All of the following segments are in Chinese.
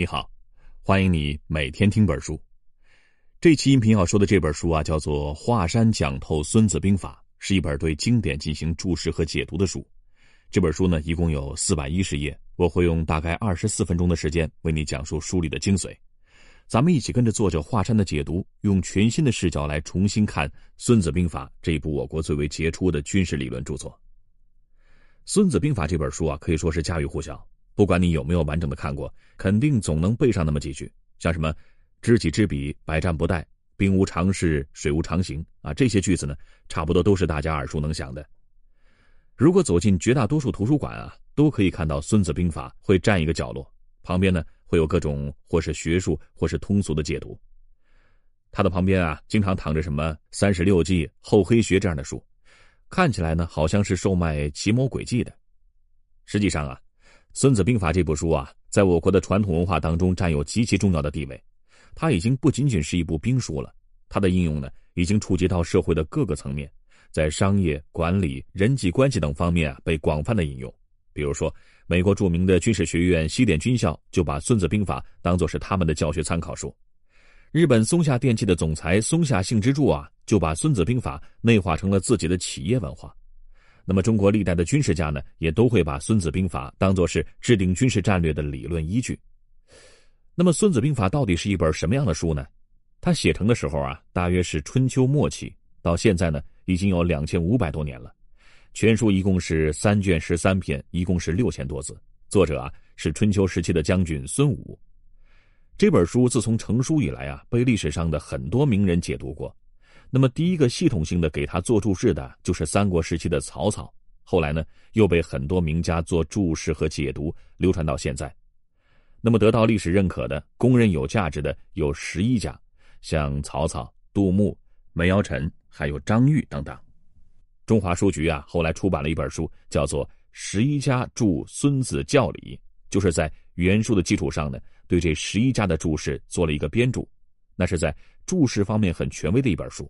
你好，欢迎你每天听本书。这期音频要说的这本书啊，叫做《华山讲透孙子兵法》，是一本对经典进行注释和解读的书。这本书呢，一共有四百一十页，我会用大概二十四分钟的时间为你讲述书里的精髓。咱们一起跟着作者华山的解读，用全新的视角来重新看《孙子兵法》这一部我国最为杰出的军事理论著作。《孙子兵法》这本书啊，可以说是家喻户晓。不管你有没有完整的看过，肯定总能背上那么几句，像什么“知己知彼，百战不殆”“兵无常势，水无常形”啊，这些句子呢，差不多都是大家耳熟能详的。如果走进绝大多数图书馆啊，都可以看到《孙子兵法》会占一个角落，旁边呢会有各种或是学术或是通俗的解读。它的旁边啊，经常躺着什么《三十六计》《厚黑学》这样的书，看起来呢好像是售卖奇谋诡计的，实际上啊。《孙子兵法》这部书啊，在我国的传统文化当中占有极其重要的地位。它已经不仅仅是一部兵书了，它的应用呢，已经触及到社会的各个层面，在商业、管理、人际关系等方面啊，被广泛的引用。比如说，美国著名的军事学院西点军校就把《孙子兵法》当作是他们的教学参考书。日本松下电器的总裁松下幸之助啊，就把《孙子兵法》内化成了自己的企业文化。那么，中国历代的军事家呢，也都会把《孙子兵法》当作是制定军事战略的理论依据。那么，《孙子兵法》到底是一本什么样的书呢？它写成的时候啊，大约是春秋末期，到现在呢，已经有两千五百多年了。全书一共是三卷十三篇，一共是六千多字。作者啊，是春秋时期的将军孙武。这本书自从成书以来啊，被历史上的很多名人解读过。那么，第一个系统性的给他做注释的，就是三国时期的曹操。后来呢，又被很多名家做注释和解读，流传到现在。那么，得到历史认可的、公认有价值的有十一家，像曹操、杜牧、梅尧臣，还有张玉等等。中华书局啊，后来出版了一本书，叫做《十一家注孙子教理》，就是在原书的基础上呢，对这十一家的注释做了一个编注。那是在注释方面很权威的一本书。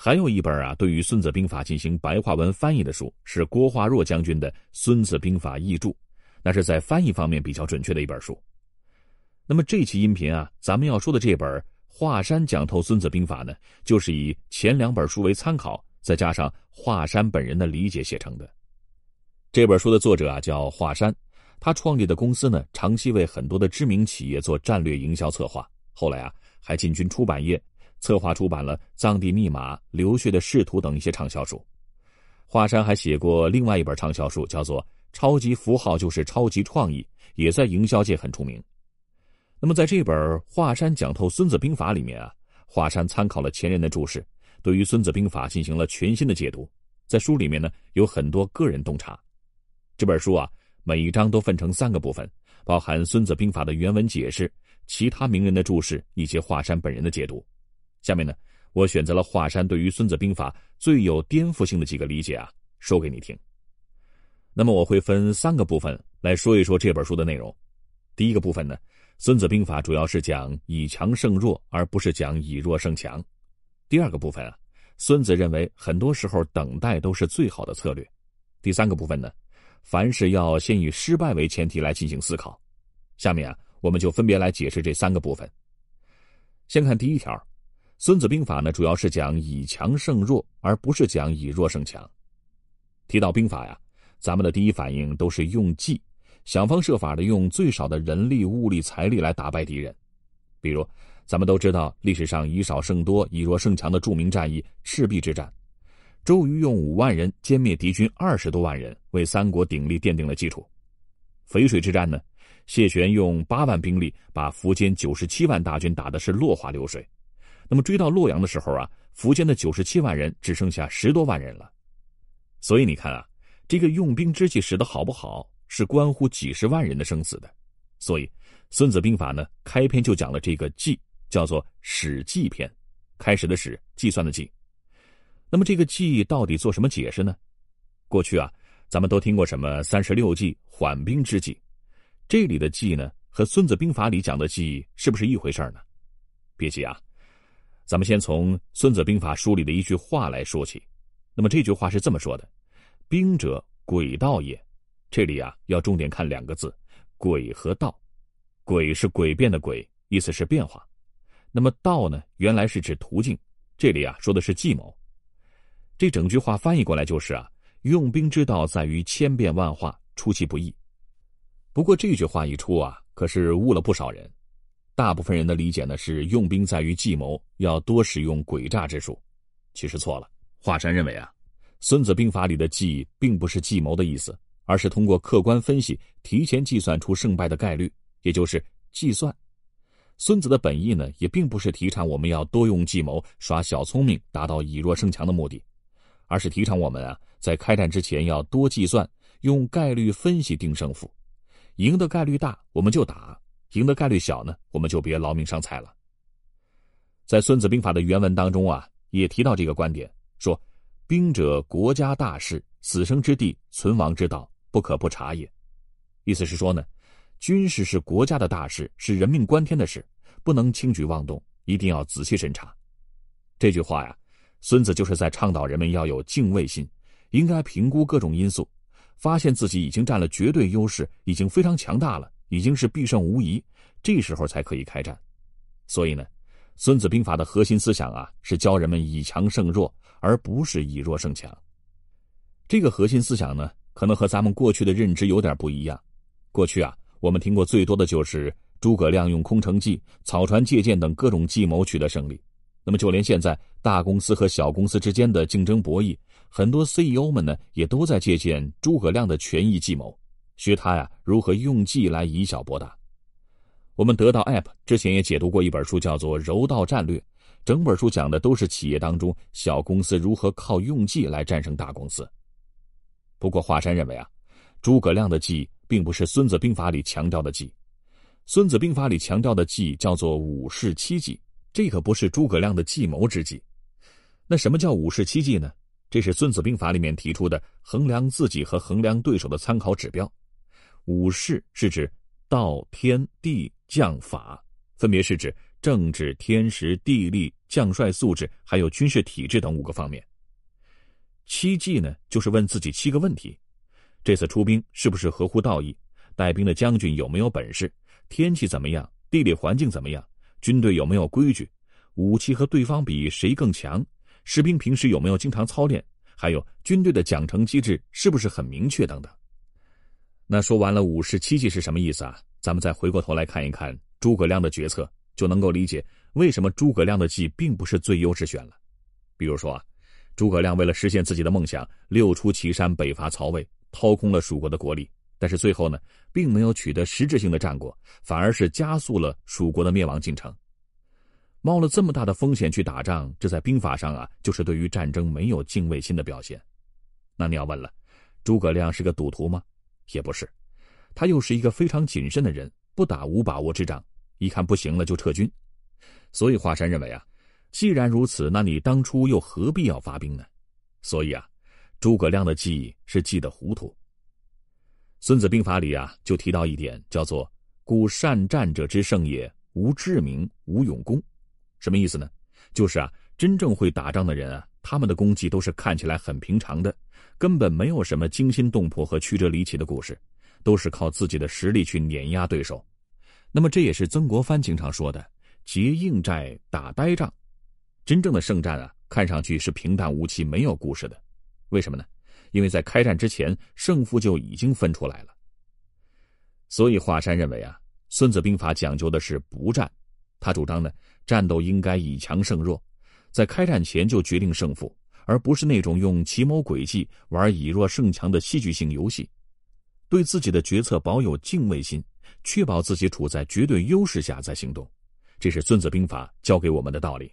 还有一本啊，对于《孙子兵法》进行白话文翻译的书，是郭化若将军的《孙子兵法译注》，那是在翻译方面比较准确的一本书。那么这期音频啊，咱们要说的这本《华山讲透孙子兵法》呢，就是以前两本书为参考，再加上华山本人的理解写成的。这本书的作者啊叫华山，他创立的公司呢，长期为很多的知名企业做战略营销策划，后来啊，还进军出版业。策划出版了《藏地密码》《流血的仕途》等一些畅销书。华山还写过另外一本畅销书，叫做《超级符号就是超级创意》，也在营销界很出名。那么，在这本《华山讲透孙子兵法》里面啊，华山参考了前人的注释，对于孙子兵法进行了全新的解读。在书里面呢，有很多个人洞察。这本书啊，每一章都分成三个部分，包含孙子兵法的原文解释、其他名人的注释以及华山本人的解读。下面呢，我选择了华山对于《孙子兵法》最有颠覆性的几个理解啊，说给你听。那么我会分三个部分来说一说这本书的内容。第一个部分呢，《孙子兵法》主要是讲以强胜弱，而不是讲以弱胜强。第二个部分啊，孙子认为很多时候等待都是最好的策略。第三个部分呢，凡事要先以失败为前提来进行思考。下面啊，我们就分别来解释这三个部分。先看第一条。《孙子兵法》呢，主要是讲以强胜弱，而不是讲以弱胜强。提到兵法呀，咱们的第一反应都是用计，想方设法的用最少的人力、物力、财力来打败敌人。比如，咱们都知道历史上以少胜多、以弱胜强的著名战役赤壁之战，周瑜用五万人歼灭敌军二十多万人，为三国鼎立奠定了基础。淝水之战呢，谢玄用八万兵力把苻坚九十七万大军打的是落花流水。那么追到洛阳的时候啊，苻坚的九十七万人只剩下十多万人了。所以你看啊，这个用兵之计使得好不好，是关乎几十万人的生死的。所以《孙子兵法》呢，开篇就讲了这个计，叫做“史计篇”，开始的史，计算的计。那么这个计到底做什么解释呢？过去啊，咱们都听过什么三十六计、缓兵之计，这里的计呢，和《孙子兵法》里讲的计是不是一回事呢？别急啊。咱们先从《孙子兵法》书里的一句话来说起。那么这句话是这么说的：“兵者，诡道也。”这里啊，要重点看两个字：“诡”和“道”。诡是诡辩的诡，意思是变化。那么道呢，原来是指途径，这里啊说的是计谋。这整句话翻译过来就是啊，用兵之道在于千变万化，出其不意。不过这句话一出啊，可是误了不少人。大部分人的理解呢是用兵在于计谋，要多使用诡诈之术。其实错了。华山认为啊，《孙子兵法》里的“计”并不是计谋的意思，而是通过客观分析，提前计算出胜败的概率，也就是计算。孙子的本意呢，也并不是提倡我们要多用计谋、耍小聪明，达到以弱胜强的目的，而是提倡我们啊，在开战之前要多计算，用概率分析定胜负。赢的概率大，我们就打；赢的概率小呢，我们就别劳民伤财了。在《孙子兵法》的原文当中啊，也提到这个观点，说：“兵者，国家大事，死生之地，存亡之道，不可不察也。”意思是说呢。军事是国家的大事，是人命关天的事，不能轻举妄动，一定要仔细审查。这句话呀，孙子就是在倡导人们要有敬畏心，应该评估各种因素，发现自己已经占了绝对优势，已经非常强大了，已经是必胜无疑，这时候才可以开战。所以呢，《孙子兵法》的核心思想啊，是教人们以强胜弱，而不是以弱胜强。这个核心思想呢，可能和咱们过去的认知有点不一样。过去啊。我们听过最多的就是诸葛亮用空城计、草船借箭等各种计谋取得胜利。那么，就连现在大公司和小公司之间的竞争博弈，很多 CEO 们呢也都在借鉴诸葛亮的权益计谋，学他呀如何用计来以小博大。我们得到 App 之前也解读过一本书，叫做《柔道战略》，整本书讲的都是企业当中小公司如何靠用计来战胜大公司。不过，华山认为啊，诸葛亮的计。并不是《孙子兵法》里强调的计，《孙子兵法》里强调的计叫做五事七计，这可不是诸葛亮的计谋之计。那什么叫五事七计呢？这是《孙子兵法》里面提出的衡量自己和衡量对手的参考指标。五事是指道、天地、将、法，分别是指政治、天时、地利、将帅素质，还有军事体制等五个方面。七计呢，就是问自己七个问题。这次出兵是不是合乎道义？带兵的将军有没有本事？天气怎么样？地理环境怎么样？军队有没有规矩？武器和对方比谁更强？士兵平时有没有经常操练？还有军队的奖惩机制是不是很明确？等等。那说完了五十七计是什么意思啊？咱们再回过头来看一看诸葛亮的决策，就能够理解为什么诸葛亮的计并不是最优之选了。比如说啊，诸葛亮为了实现自己的梦想，六出祁山，北伐曹魏。掏空了蜀国的国力，但是最后呢，并没有取得实质性的战果，反而是加速了蜀国的灭亡进程。冒了这么大的风险去打仗，这在兵法上啊，就是对于战争没有敬畏心的表现。那你要问了，诸葛亮是个赌徒吗？也不是，他又是一个非常谨慎的人，不打无把握之仗，一看不行了就撤军。所以华山认为啊，既然如此，那你当初又何必要发兵呢？所以啊。诸葛亮的计是计得糊涂。孙子兵法里啊，就提到一点，叫做“故善战者之胜也，无智明，无勇功”。什么意思呢？就是啊，真正会打仗的人啊，他们的功绩都是看起来很平常的，根本没有什么惊心动魄和曲折离奇的故事，都是靠自己的实力去碾压对手。那么这也是曾国藩经常说的“结硬寨，打呆仗”。真正的胜战啊，看上去是平淡无奇，没有故事的。为什么呢？因为在开战之前，胜负就已经分出来了。所以华山认为啊，《孙子兵法》讲究的是不战，他主张呢，战斗应该以强胜弱，在开战前就决定胜负，而不是那种用奇谋诡计玩以弱胜强的戏剧性游戏。对自己的决策保有敬畏心，确保自己处在绝对优势下再行动，这是《孙子兵法》教给我们的道理。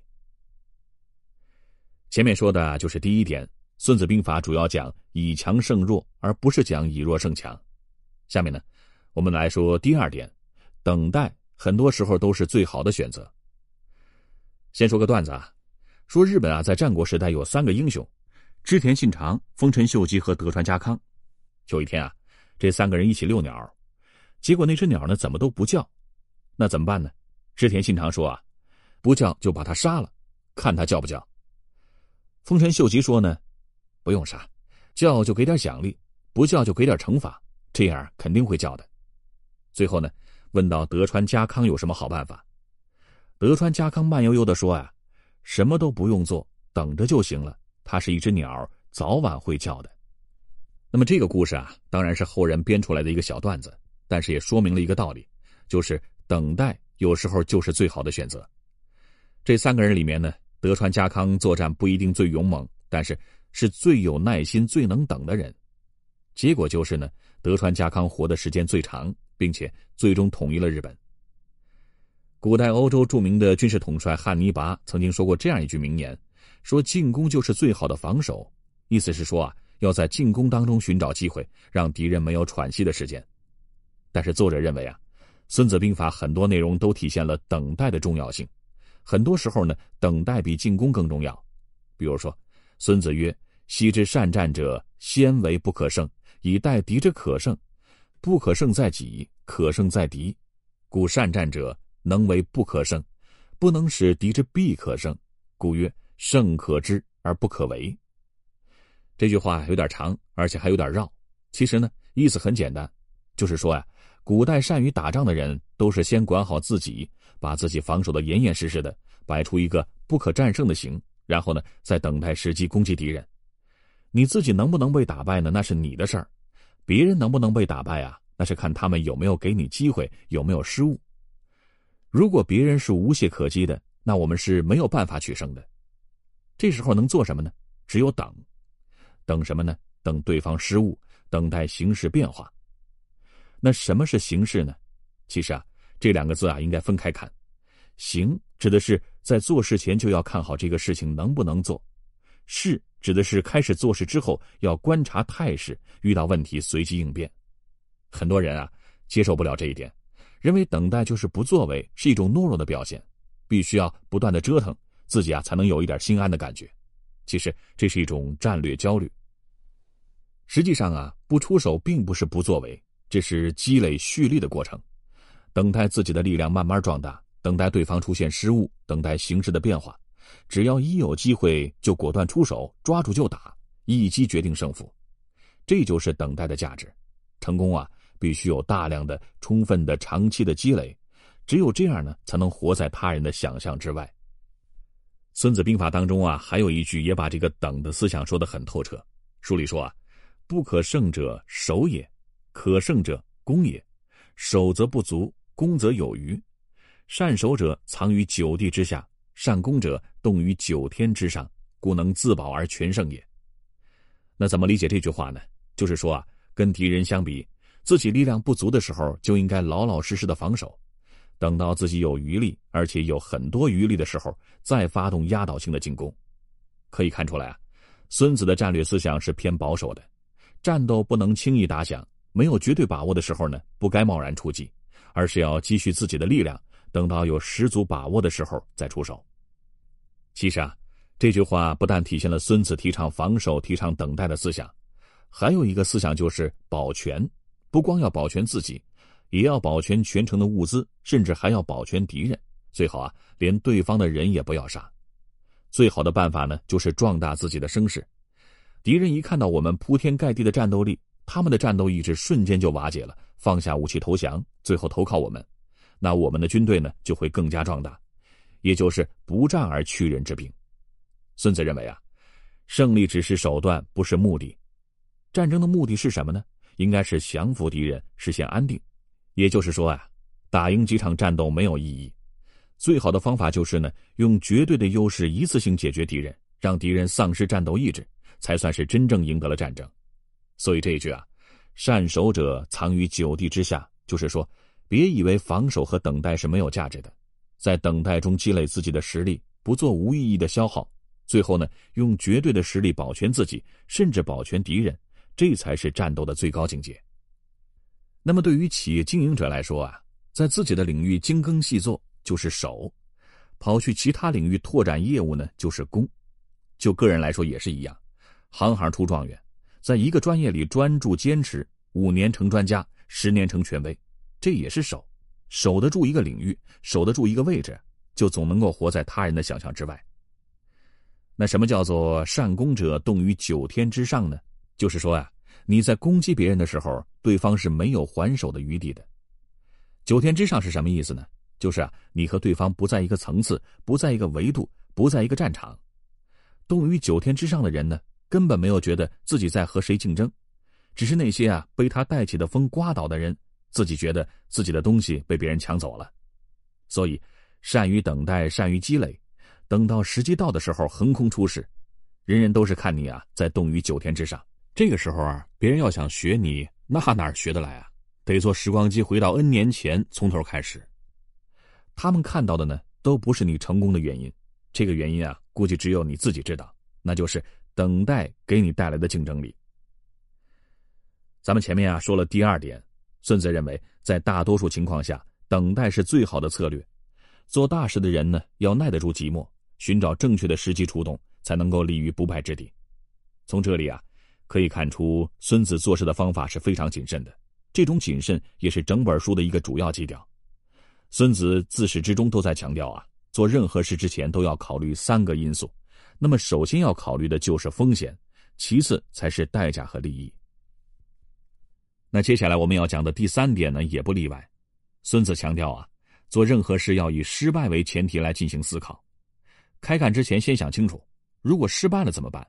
前面说的就是第一点。孙子兵法主要讲以强胜弱，而不是讲以弱胜强。下面呢，我们来说第二点，等待很多时候都是最好的选择。先说个段子啊，说日本啊在战国时代有三个英雄，织田信长、丰臣秀吉和德川家康。有一天啊，这三个人一起遛鸟，结果那只鸟呢怎么都不叫，那怎么办呢？织田信长说啊，不叫就把他杀了，看他叫不叫。丰臣秀吉说呢。不用杀，叫就给点奖励，不叫就给点惩罚，这样肯定会叫的。最后呢，问到德川家康有什么好办法。德川家康慢悠悠的说：“啊，什么都不用做，等着就行了。他是一只鸟，早晚会叫的。”那么这个故事啊，当然是后人编出来的一个小段子，但是也说明了一个道理，就是等待有时候就是最好的选择。这三个人里面呢，德川家康作战不一定最勇猛，但是是最有耐心、最能等的人。结果就是呢，德川家康活的时间最长，并且最终统一了日本。古代欧洲著名的军事统帅汉尼拔曾经说过这样一句名言：“说进攻就是最好的防守。”意思是说啊，要在进攻当中寻找机会，让敌人没有喘息的时间。但是作者认为啊，《孙子兵法》很多内容都体现了等待的重要性。很多时候呢，等待比进攻更重要。比如说，孙子曰：“昔之善战者，先为不可胜，以待敌之可胜。不可胜在己，可胜在敌。故善战者。”能为不可胜，不能使敌之必可胜，故曰胜可知而不可为。这句话有点长，而且还有点绕。其实呢，意思很简单，就是说呀，古代善于打仗的人都是先管好自己，把自己防守的严严实实的，摆出一个不可战胜的形，然后呢，再等待时机攻击敌人。你自己能不能被打败呢？那是你的事儿。别人能不能被打败啊？那是看他们有没有给你机会，有没有失误。如果别人是无懈可击的，那我们是没有办法取胜的。这时候能做什么呢？只有等，等什么呢？等对方失误，等待形势变化。那什么是形势呢？其实啊，这两个字啊应该分开看。形指的是在做事前就要看好这个事情能不能做；势指的是开始做事之后要观察态势，遇到问题随机应变。很多人啊接受不了这一点。认为等待就是不作为，是一种懦弱的表现，必须要不断的折腾自己啊，才能有一点心安的感觉。其实这是一种战略焦虑。实际上啊，不出手并不是不作为，这是积累蓄力的过程，等待自己的力量慢慢壮大，等待对方出现失误，等待形势的变化。只要一有机会就果断出手，抓住就打，一击决定胜负。这就是等待的价值。成功啊！必须有大量的、充分的、长期的积累，只有这样呢，才能活在他人的想象之外。《孙子兵法》当中啊，还有一句也把这个“等”的思想说得很透彻。书里说啊：“不可胜者守也，可胜者攻也。守则不足，攻则有余。善守者藏于九地之下，善攻者动于九天之上，故能自保而全胜也。”那怎么理解这句话呢？就是说啊，跟敌人相比。自己力量不足的时候，就应该老老实实的防守，等到自己有余力，而且有很多余力的时候，再发动压倒性的进攻。可以看出来啊，孙子的战略思想是偏保守的，战斗不能轻易打响，没有绝对把握的时候呢，不该贸然出击，而是要积蓄自己的力量，等到有十足把握的时候再出手。其实啊，这句话不但体现了孙子提倡防守、提倡等待的思想，还有一个思想就是保全。不光要保全自己，也要保全全城的物资，甚至还要保全敌人。最好啊，连对方的人也不要杀。最好的办法呢，就是壮大自己的声势。敌人一看到我们铺天盖地的战斗力，他们的战斗意志瞬间就瓦解了，放下武器投降，最后投靠我们。那我们的军队呢，就会更加壮大，也就是不战而屈人之兵。孙子认为啊，胜利只是手段，不是目的。战争的目的是什么呢？应该是降服敌人，实现安定。也就是说啊，打赢几场战斗没有意义。最好的方法就是呢，用绝对的优势一次性解决敌人，让敌人丧失战斗意志，才算是真正赢得了战争。所以这一句啊，“善守者藏于九地之下”，就是说，别以为防守和等待是没有价值的，在等待中积累自己的实力，不做无意义的消耗，最后呢，用绝对的实力保全自己，甚至保全敌人。这才是战斗的最高境界。那么，对于企业经营者来说啊，在自己的领域精耕细作就是守，跑去其他领域拓展业务呢就是攻。就个人来说也是一样，行行出状元，在一个专业里专注坚持，五年成专家，十年成权威，这也是守。守得住一个领域，守得住一个位置，就总能够活在他人的想象之外。那什么叫做善攻者动于九天之上呢？就是说啊，你在攻击别人的时候，对方是没有还手的余地的。九天之上是什么意思呢？就是啊，你和对方不在一个层次，不在一个维度，不在一个战场。动于九天之上的人呢，根本没有觉得自己在和谁竞争，只是那些啊被他带起的风刮倒的人，自己觉得自己的东西被别人抢走了。所以，善于等待，善于积累，等到时机到的时候横空出世。人人都是看你啊在动于九天之上。这个时候啊，别人要想学你，那哪学得来啊？得坐时光机回到 N 年前，从头开始。他们看到的呢，都不是你成功的原因。这个原因啊，估计只有你自己知道，那就是等待给你带来的竞争力。咱们前面啊说了第二点，孙子认为，在大多数情况下，等待是最好的策略。做大事的人呢，要耐得住寂寞，寻找正确的时机出动，才能够立于不败之地。从这里啊，可以看出孙子做事的方法是非常谨慎的。这种谨慎也是整本书的一个主要基调。孙子自始至终都在强调啊，做任何事之前都要考虑三个因素。那么，首先要考虑的就是风险，其次才是代价和利益。那接下来我们要讲的第三点呢，也不例外。孙子强调啊，做任何事要以失败为前提来进行思考。开干之前先想清楚，如果失败了怎么办？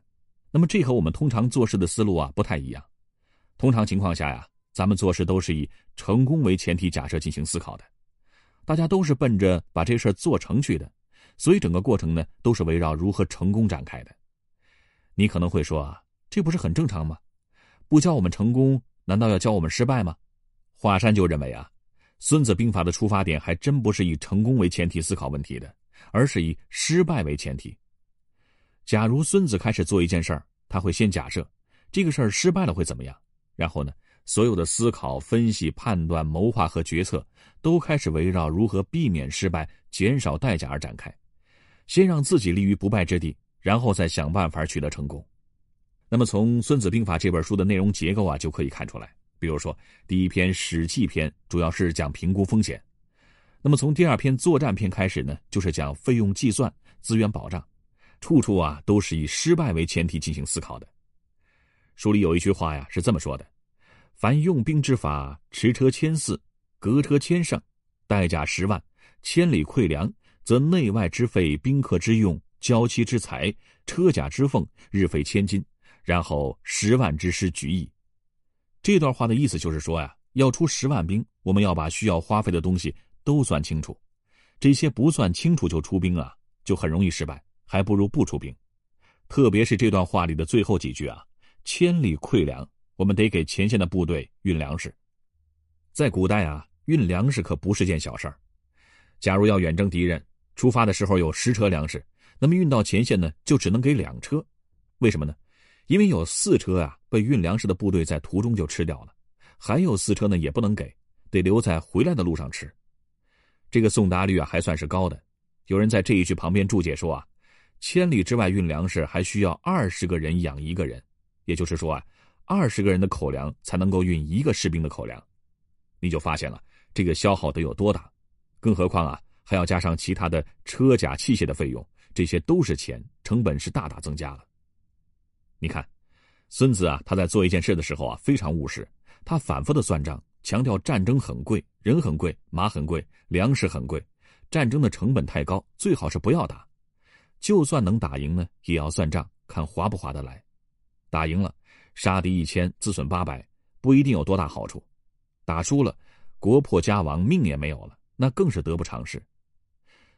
那么这和我们通常做事的思路啊不太一样。通常情况下呀。咱们做事都是以成功为前提假设进行思考的，大家都是奔着把这事儿做成去的，所以整个过程呢都是围绕如何成功展开的。你可能会说啊，这不是很正常吗？不教我们成功，难道要教我们失败吗？华山就认为啊，《孙子兵法》的出发点还真不是以成功为前提思考问题的，而是以失败为前提。假如孙子开始做一件事儿，他会先假设这个事儿失败了会怎么样，然后呢？所有的思考、分析、判断、谋划和决策，都开始围绕如何避免失败、减少代价而展开。先让自己立于不败之地，然后再想办法取得成功。那么，从《孙子兵法》这本书的内容结构啊，就可以看出来。比如说，第一篇《史记》篇主要是讲评估风险；那么从第二篇《作战篇》开始呢，就是讲费用计算、资源保障，处处啊都是以失败为前提进行思考的。书里有一句话呀，是这么说的。凡用兵之法，驰车千驷，革车千乘，代价十万，千里馈粮，则内外之费、宾客之用、交期之财、车甲之奉，日费千金，然后十万之师举矣。这段话的意思就是说呀，要出十万兵，我们要把需要花费的东西都算清楚。这些不算清楚就出兵啊，就很容易失败，还不如不出兵。特别是这段话里的最后几句啊，千里馈粮。我们得给前线的部队运粮食，在古代啊，运粮食可不是件小事儿。假如要远征敌人，出发的时候有十车粮食，那么运到前线呢，就只能给两车。为什么呢？因为有四车啊，被运粮食的部队在途中就吃掉了，还有四车呢，也不能给，得留在回来的路上吃。这个送达率啊，还算是高的。有人在这一句旁边注解说啊，千里之外运粮食还需要二十个人养一个人，也就是说啊。二十个人的口粮才能够运一个士兵的口粮，你就发现了这个消耗得有多大。更何况啊，还要加上其他的车甲器械的费用，这些都是钱，成本是大大增加了。你看，孙子啊，他在做一件事的时候啊，非常务实，他反复的算账，强调战争很贵，人很贵，马很贵，粮食很贵，战争的成本太高，最好是不要打。就算能打赢呢，也要算账，看划不划得来。打赢了。杀敌一千，自损八百，不一定有多大好处；打输了，国破家亡，命也没有了，那更是得不偿失。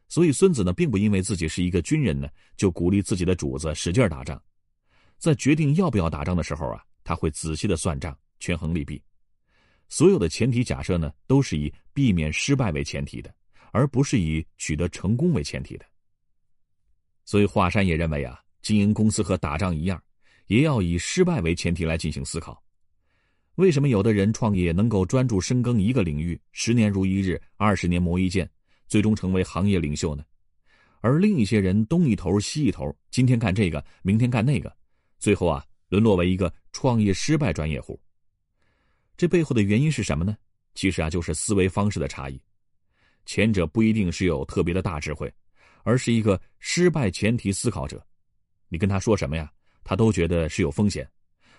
所以，孙子呢，并不因为自己是一个军人呢，就鼓励自己的主子使劲打仗。在决定要不要打仗的时候啊，他会仔细的算账，权衡利弊。所有的前提假设呢，都是以避免失败为前提的，而不是以取得成功为前提的。所以，华山也认为啊，经营公司和打仗一样。也要以失败为前提来进行思考。为什么有的人创业能够专注深耕一个领域，十年如一日，二十年磨一剑，最终成为行业领袖呢？而另一些人东一头西一头，今天干这个，明天干那个，最后啊，沦落为一个创业失败专业户。这背后的原因是什么呢？其实啊，就是思维方式的差异。前者不一定是有特别的大智慧，而是一个失败前提思考者。你跟他说什么呀？他都觉得是有风险，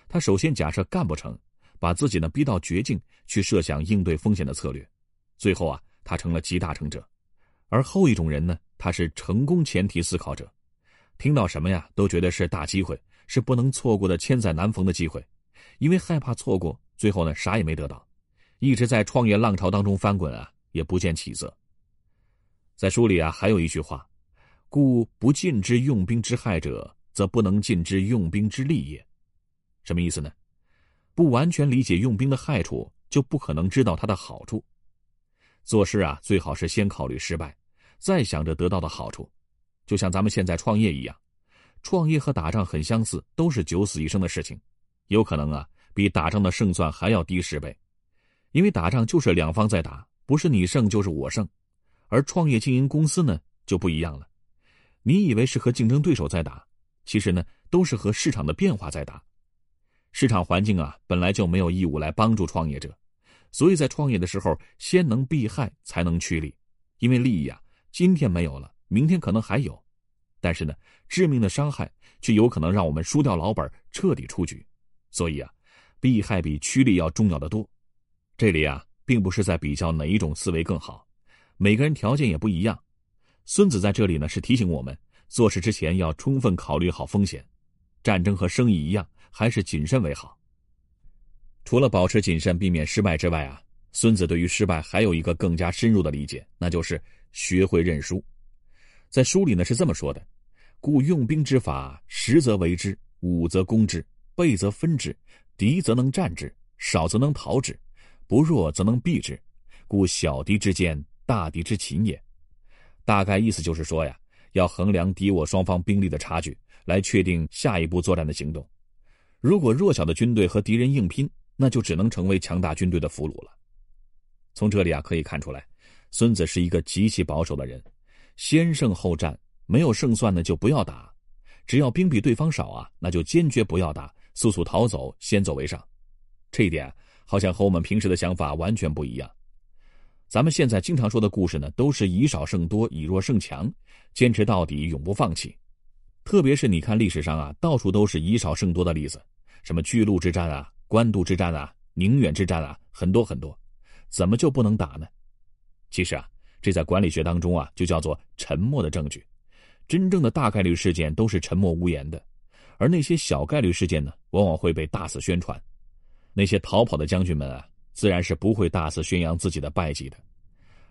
他首先假设干不成，把自己呢逼到绝境，去设想应对风险的策略，最后啊，他成了集大成者；而后一种人呢，他是成功前提思考者，听到什么呀，都觉得是大机会，是不能错过的千载难逢的机会，因为害怕错过，最后呢，啥也没得到，一直在创业浪潮当中翻滚啊，也不见起色。在书里啊，还有一句话：“故不尽之用兵之害者，则不能尽之用兵之利也。”什么意思呢？不完全理解用兵的害处，就不可能知道它的好处。做事啊，最好是先考虑失败，再想着得到的好处。就像咱们现在创业一样，创业和打仗很相似，都是九死一生的事情，有可能啊，比打仗的胜算还要低十倍。因为打仗就是两方在打，不是你胜就是我胜。而创业经营公司呢，就不一样了。你以为是和竞争对手在打，其实呢，都是和市场的变化在打。市场环境啊，本来就没有义务来帮助创业者，所以在创业的时候，先能避害，才能趋利。因为利益啊，今天没有了，明天可能还有，但是呢，致命的伤害却有可能让我们输掉老本，彻底出局。所以啊，避害比趋利要重要的多。这里啊，并不是在比较哪一种思维更好，每个人条件也不一样。孙子在这里呢，是提醒我们做事之前要充分考虑好风险。战争和生意一样。还是谨慎为好。除了保持谨慎，避免失败之外啊，孙子对于失败还有一个更加深入的理解，那就是学会认输。在书里呢是这么说的：“故用兵之法，十则为之，五则攻之，倍则分之，敌则能战之，少则能逃之，不弱则能避之。故小敌之坚，大敌之擒也。”大概意思就是说呀，要衡量敌我双方兵力的差距，来确定下一步作战的行动。如果弱小的军队和敌人硬拼，那就只能成为强大军队的俘虏了。从这里啊可以看出来，孙子是一个极其保守的人，先胜后战，没有胜算呢就不要打，只要兵比对方少啊，那就坚决不要打，速速逃走，先走为上。这一点好像和我们平时的想法完全不一样。咱们现在经常说的故事呢，都是以少胜多，以弱胜强，坚持到底，永不放弃。特别是你看历史上啊，到处都是以少胜多的例子，什么巨鹿之战啊、官渡之战啊、宁远之战啊，很多很多，怎么就不能打呢？其实啊，这在管理学当中啊，就叫做沉默的证据。真正的大概率事件都是沉默无言的，而那些小概率事件呢，往往会被大肆宣传。那些逃跑的将军们啊，自然是不会大肆宣扬自己的败绩的。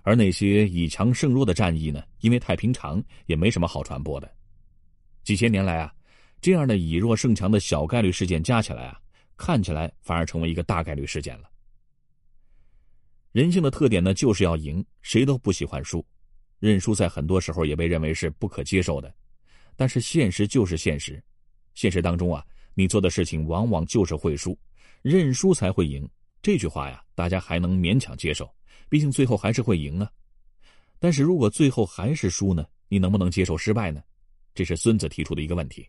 而那些以强胜弱的战役呢，因为太平常，也没什么好传播的。几千年来啊，这样的以弱胜强的小概率事件加起来啊，看起来反而成为一个大概率事件了。人性的特点呢，就是要赢，谁都不喜欢输，认输在很多时候也被认为是不可接受的。但是现实就是现实，现实当中啊，你做的事情往往就是会输，认输才会赢。这句话呀，大家还能勉强接受，毕竟最后还是会赢啊。但是如果最后还是输呢，你能不能接受失败呢？这是孙子提出的一个问题。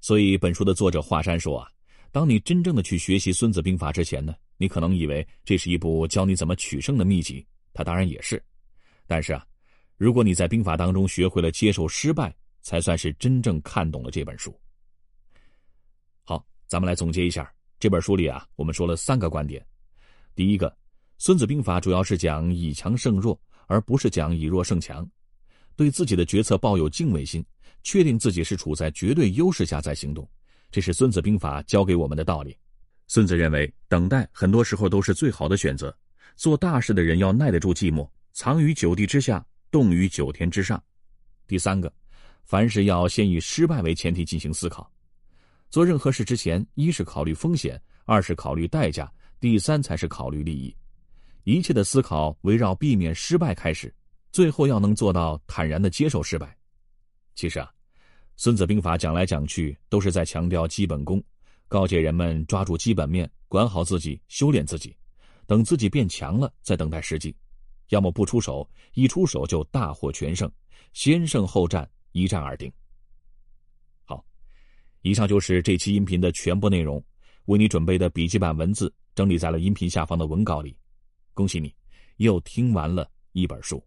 所以，本书的作者华山说啊，当你真正的去学习《孙子兵法》之前呢，你可能以为这是一部教你怎么取胜的秘籍，它当然也是。但是啊，如果你在兵法当中学会了接受失败，才算是真正看懂了这本书。好，咱们来总结一下这本书里啊，我们说了三个观点。第一个，《孙子兵法》主要是讲以强胜弱，而不是讲以弱胜强。对自己的决策抱有敬畏心，确定自己是处在绝对优势下再行动，这是《孙子兵法》教给我们的道理。孙子认为，等待很多时候都是最好的选择。做大事的人要耐得住寂寞，藏于九地之下，动于九天之上。第三个，凡事要先以失败为前提进行思考。做任何事之前，一是考虑风险，二是考虑代价，第三才是考虑利益。一切的思考围绕避免失败开始。最后要能做到坦然的接受失败。其实啊，《孙子兵法》讲来讲去都是在强调基本功，告诫人们抓住基本面，管好自己，修炼自己，等自己变强了再等待时机。要么不出手，一出手就大获全胜，先胜后战，一战而定。以上就是这期音频的全部内容，为你准备的笔记版文字整理在了音频下方的文稿里。恭喜你，又听完了一本书。